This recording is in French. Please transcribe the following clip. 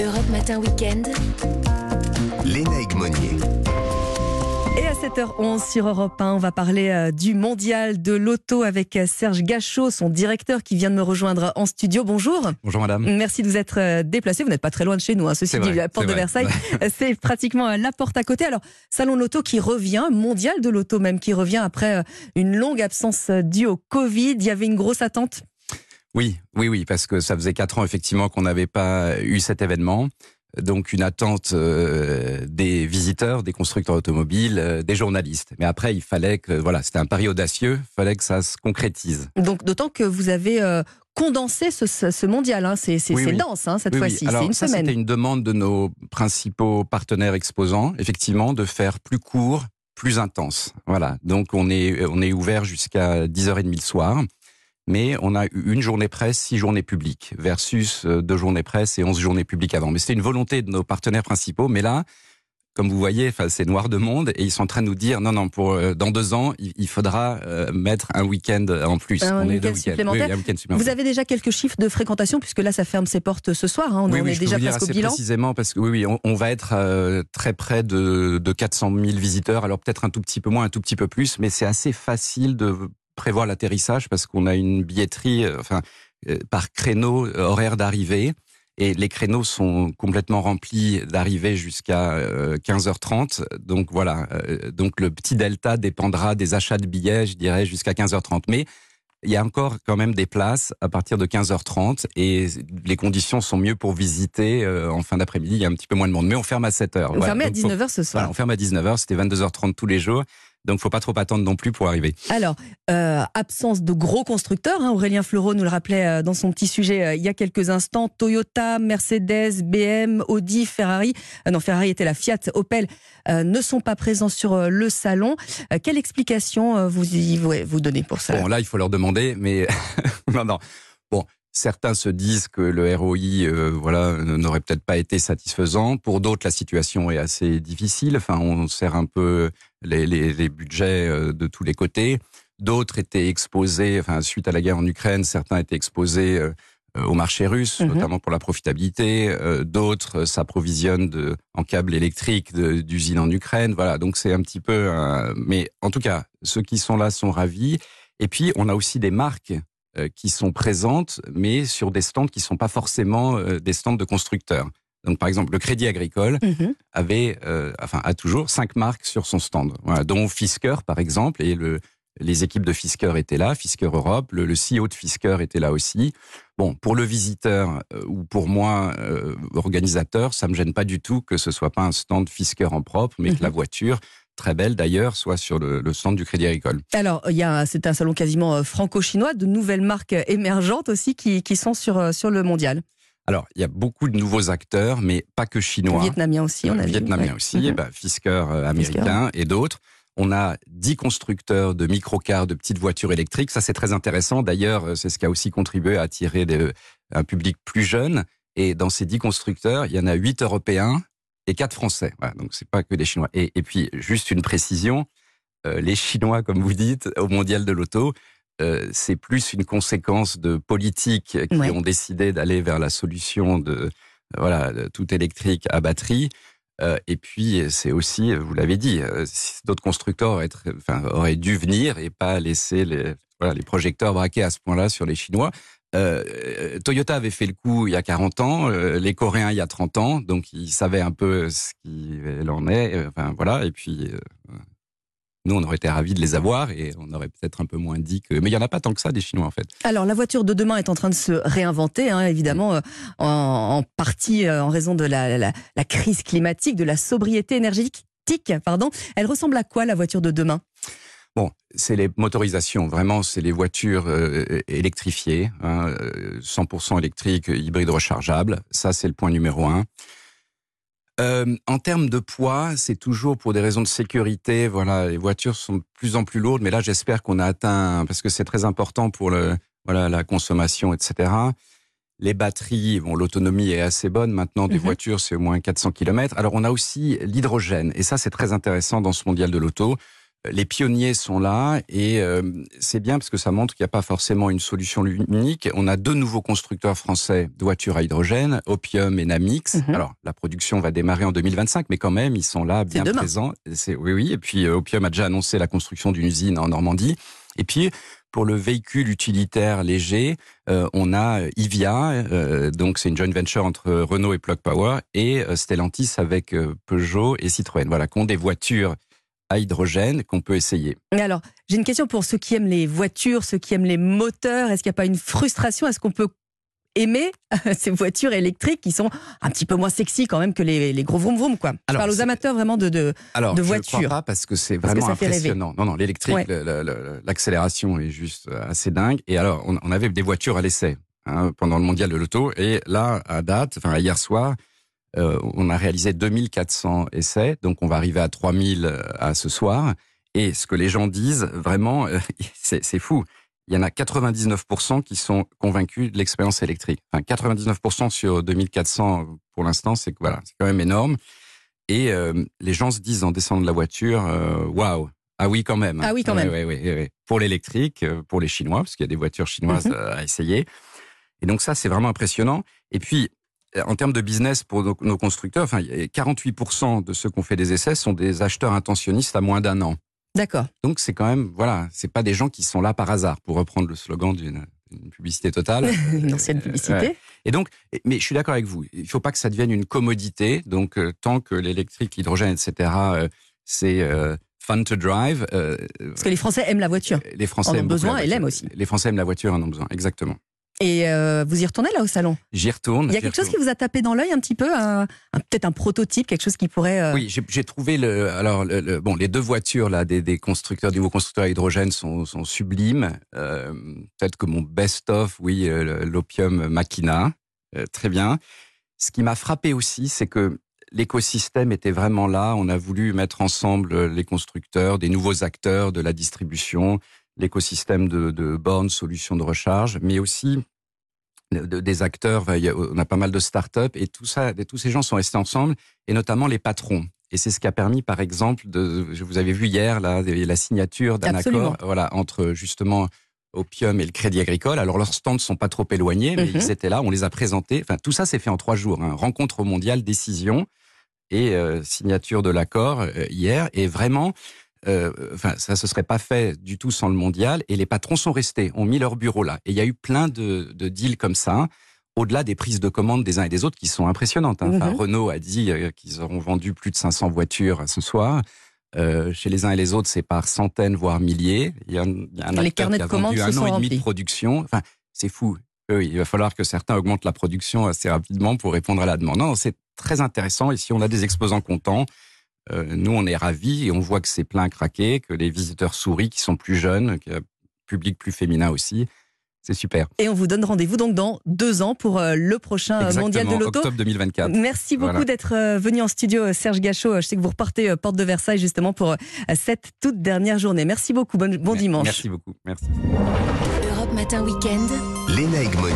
Europe Matin Weekend. Léna Monnier. Et à 7h11 sur Europe 1, on va parler euh, du mondial de l'auto avec euh, Serge Gachot, son directeur qui vient de me rejoindre en studio. Bonjour. Bonjour madame. Merci de vous être euh, déplacé. Vous n'êtes pas très loin de chez nous. Hein. Ceci C'est dit, vrai, la porte de vrai. Versailles, c'est pratiquement la porte à côté. Alors, salon de l'auto qui revient, mondial de l'auto même, qui revient après une longue absence due au Covid. Il y avait une grosse attente. Oui, oui, oui, parce que ça faisait quatre ans effectivement qu'on n'avait pas eu cet événement. Donc une attente euh, des visiteurs, des constructeurs automobiles, euh, des journalistes. Mais après, il fallait que, voilà, c'était un pari audacieux, il fallait que ça se concrétise. Donc, d'autant que vous avez euh, condensé ce, mondial. hein. C'est Oui, oui. dense hein, cette Oui, fois-ci. C'est une ça, semaine. c'était une demande de nos principaux partenaires exposants, effectivement, de faire plus court, plus intense. Voilà. Donc on est on est ouvert jusqu'à 10h30 le soir. Mais on a eu une journée presse, six journées publiques, versus euh, deux journées presse et onze journées publiques avant. Mais c'était une volonté de nos partenaires principaux. Mais là, comme vous voyez, enfin, c'est noir de monde et ils sont en train de nous dire non, non, pour euh, dans deux ans, il, il faudra euh, mettre un week-end en plus. Un on est week-end supplémentaire. Oui, un week-end Vous supplémentaire. avez déjà quelques chiffres de fréquentation, puisque là, ça ferme ses portes ce soir. hein. On oui, en oui, est je peux déjà dire presque au bilan. précisément parce que oui, oui, on, on va être euh, très près de, de 400 000 visiteurs. Alors peut-être un tout petit peu moins, un tout petit peu plus, mais c'est assez facile de prévoir l'atterrissage parce qu'on a une billetterie, euh, enfin euh, par créneau euh, horaire d'arrivée. Et les créneaux sont complètement remplis d'arrivée jusqu'à euh, 15h30. Donc voilà, donc le petit delta dépendra des achats de billets, je dirais, jusqu'à 15h30. Mais il y a encore quand même des places à partir de 15h30 et les conditions sont mieux pour visiter en fin d'après-midi. Il y a un petit peu moins de monde, mais on ferme à 7h. Vous fermez à 19h ce soir. Voilà, on ferme à 19h. C'était 22h30 tous les jours. Donc, faut pas trop attendre non plus pour arriver. Alors, euh, absence de gros constructeurs. hein. Aurélien Fleureau nous le rappelait euh, dans son petit sujet euh, il y a quelques instants. Toyota, Mercedes, BM, Audi, Ferrari. euh, non, Ferrari était la Fiat, Opel euh, ne sont pas présents sur le salon. Quelle explication vous y vous, vous donnez pour ça? Bon, là, il faut leur demander, mais non, non. Bon, certains se disent que le ROI, euh, voilà, n'aurait peut-être pas été satisfaisant. Pour d'autres, la situation est assez difficile. Enfin, on serre un peu les, les, les budgets euh, de tous les côtés. D'autres étaient exposés, enfin, suite à la guerre en Ukraine, certains étaient exposés euh, au marché russe, Mhm. notamment pour la profitabilité. Euh, D'autres euh, s'approvisionnent en câbles électriques d'usines en Ukraine. Voilà, donc c'est un petit peu. un- Mais en tout cas, ceux qui sont là sont ravis. Et puis, on a aussi des marques euh, qui sont présentes, mais sur des stands qui sont pas forcément euh, des stands de constructeurs. Donc, par exemple, le Crédit Agricole Mhm. avait, euh, enfin, a toujours cinq marques sur son stand, voilà, dont Fisker, par exemple, et le, les équipes de Fisker étaient là, Fisker Europe, le, le CEO de Fisker était là aussi. Bon, pour le visiteur euh, ou pour moi, euh, organisateur, ça me gêne pas du tout que ce soit pas un stand Fisker en propre, mais que la voiture, très belle d'ailleurs, soit sur le, le stand du Crédit Agricole. Alors, il y a, c'est un salon quasiment euh, franco-chinois, de nouvelles marques euh, émergentes aussi qui, qui sont sur, euh, sur le mondial. Alors, il y a beaucoup de nouveaux acteurs, mais pas que chinois. Vietnamiens aussi, on a vu. Vietnamiens Ouais. aussi, et Fisker euh, américain et d'autres. On a 10 constructeurs de microcars, de petites voitures électriques. Ça, c'est très intéressant. D'ailleurs, c'est ce qui a aussi contribué à attirer des- un public plus jeune. Et dans ces 10 constructeurs, il y en a 8 Européens et 4 Français. Voilà, donc, c'est pas que des Chinois. Et, et puis, juste une précision. euh, les Chinois, comme vous dites, au Mondial de l'Auto, euh, c'est plus une conséquence de politiques qui Ouais. ont décidé d'aller vers la solution de euh, voilà de tout électrique à batterie. Euh, et puis c'est aussi, vous l'avez dit, d'autres constructeurs auraient, enfin, auraient dû venir et pas laisser les, voilà, les projecteurs braqués à ce point-là sur les Chinois. Euh, Toyota avait fait le coup il y a 40 ans, euh, les Coréens il y a 30 ans, donc ils savaient un peu ce qu'il en est. euh, Enfin voilà, et puis nous on aurait été ravis de les avoir et on aurait peut-être un peu moins dit que. Mais il y en a pas tant que ça des Chinois en fait. Alors, la voiture de demain est en train de se réinventer, hein, évidemment, en, en partie en raison de la, la- la crise climatique, de la sobriété énergétique. Pardon. Elle ressemble à quoi la voiture de demain? Bon, c'est les motorisations, vraiment, c'est les voitures euh, électrifiées, hein, euh, 100% électriques, hybrides rechargeables. Ça, c'est le point numéro un. Euh, en termes de poids, c'est toujours pour des raisons de sécurité. Voilà, les voitures sont de plus en plus lourdes, mais là, j'espère qu'on a atteint, parce que c'est très important pour le, voilà, la consommation, etc. Les batteries, bon, l'autonomie est assez bonne maintenant des Mhm. voitures, c'est au moins 400 km. Alors, on a aussi l'hydrogène, et ça, c'est très intéressant dans ce mondial de l'auto. Les pionniers sont là et euh, c'est bien parce que ça montre qu'il n'y a pas forcément une solution unique. On a deux nouveaux constructeurs français de voitures à hydrogène, Opium et Namix. Mhm. Alors la production va démarrer en 2025, mais quand même ils sont là bien présents. C'est oui oui. Et puis euh, Opium a déjà annoncé la construction d'une usine en Normandie. Et puis pour le véhicule utilitaire léger, euh, on a Ivia, euh, donc c'est une joint venture entre Renault et Plug Power, et Stellantis avec Peugeot et Citroën. Voilà, qui ont des voitures à hydrogène qu'on peut essayer. Alors, j'ai une question pour ceux qui aiment les voitures, ceux qui aiment les moteurs. Est-ce qu'il n'y a pas une frustration? Est-ce qu'on peut aimer ces voitures électriques qui sont un petit peu moins sexy quand même que les, les gros vroom vroom quoi? Je Alors, parle aux amateurs vraiment de, de Alors, de je voiture. crois pas parce que c'est que vraiment rêver. impressionnant. Non, non, l'électrique, Ouais. l'accélération est juste euh, assez dingue. Et alors, on, on avait des voitures à l'essai hein, pendant le mondial de l'auto. Et là, à date, enfin hier soir, euh, on a réalisé 2400 essais. Donc, on va arriver à 3000 euh, à ce soir. Et ce que les gens disent, vraiment, euh, c'est fou. Il y en a 99% qui sont convaincus de l'expérience électrique. Enfin, 99% sur 2400 pour l'instant, c'est voilà, c'est quand même énorme. Et euh, les gens se disent en descendant de la voiture, waouh, ah oui quand même. Ah oui, quand même. ouais, ouais. Pour l'électrique, pour les Chinois, parce qu'il y a des voitures chinoises Mhm. à essayer. Et donc ça, c'est vraiment impressionnant. Et puis, en termes de business pour nos, nos constructeurs, enfin, il y a 48% de ceux qui ont fait des essais sont des acheteurs intentionnistes à moins d'un an. D'accord. Donc c'est quand même, voilà, c'est pas des gens qui sont là par hasard, pour reprendre le slogan d'une publicité totale. Une ancienne Euh, publicité. ouais. Et donc, mais je suis d'accord avec vous. Il faut pas que ça devienne une commodité. Donc, euh, tant que l'électrique, l'hydrogène, etc., euh, c'est euh, fun to drive. euh, Parce que les Français aiment la voiture. les Français en ont aiment besoin et l'aiment aussi. Les Français aiment la voiture, en ont besoin. Exactement. Et euh, vous y retournez là au salon? J'y retourne. Il y a quelque chose qui vous a tapé dans l'œil un petit peu Peut-être un prototype, quelque chose qui pourrait. euh, Oui, j'ai trouvé le. Alors, le, le- bon, les deux voitures là des, des constructeurs, des nouveaux constructeurs à hydrogène sont, sont sublimes. Euh, Peut-être que mon best-of, oui, euh, l'Opium Machina, Euh, très bien. Ce qui m'a frappé aussi, c'est que l'écosystème était vraiment là. On a voulu mettre ensemble euh, les constructeurs, des nouveaux acteurs de la distribution, l'écosystème de, de bornes, solutions de recharge, mais aussi de- de- des acteurs. On a pas mal de start-up et tout ça. et tous ces gens sont restés ensemble et notamment les patrons. Et c'est ce qui a permis, par exemple, de, je vous avez vu hier là, la signature d'un accord, voilà, entre justement Opium et le Crédit Agricole. Alors leurs stands sont pas trop éloignés, mais Mhm. ils étaient là, on les a présentés. Enfin, tout ça s'est fait en trois jours. hein. Rencontre mondiale, décision et euh, signature de l'accord euh, hier. Et vraiment, euh, enfin, ça se serait pas fait du tout sans le mondial. Et les patrons sont restés, ont mis leur bureau là. Et il y a eu plein de, de deals comme ça. Au-delà des prises de commandes des uns et des autres qui sont impressionnantes. hein. Enfin, Mhm. Renault a dit euh, qu'ils auront vendu plus de 500 voitures ce soir. Euh, chez les uns et les autres, c'est par centaines, voire milliers. Il y a un, y a un Les carnets qui a de commandes vendu un an et demi de production. Enfin, c'est fou. Euh, il va falloir que certains augmentent la production assez rapidement pour répondre à la demande. Non, c'est très intéressant. Et si on a des exposants contents, nous, on est ravis et on voit que c'est plein à craquer, que les visiteurs sourient, qui sont plus jeunes, qu'il y a un public plus féminin aussi. C'est super. Et on vous donne rendez-vous donc dans deux ans pour euh, le prochain euh, mondial de Exactement, l'auto. octobre 2024. Merci beaucoup Voilà. d'être euh, venu en studio, euh, Serge Gachot. Je sais que vous repartez euh, porte de Versailles justement pour euh, cette toute dernière journée. Merci beaucoup. Bon, bon dimanche. Merci beaucoup. Merci. Europe Matin Weekend. Léna Egmonier.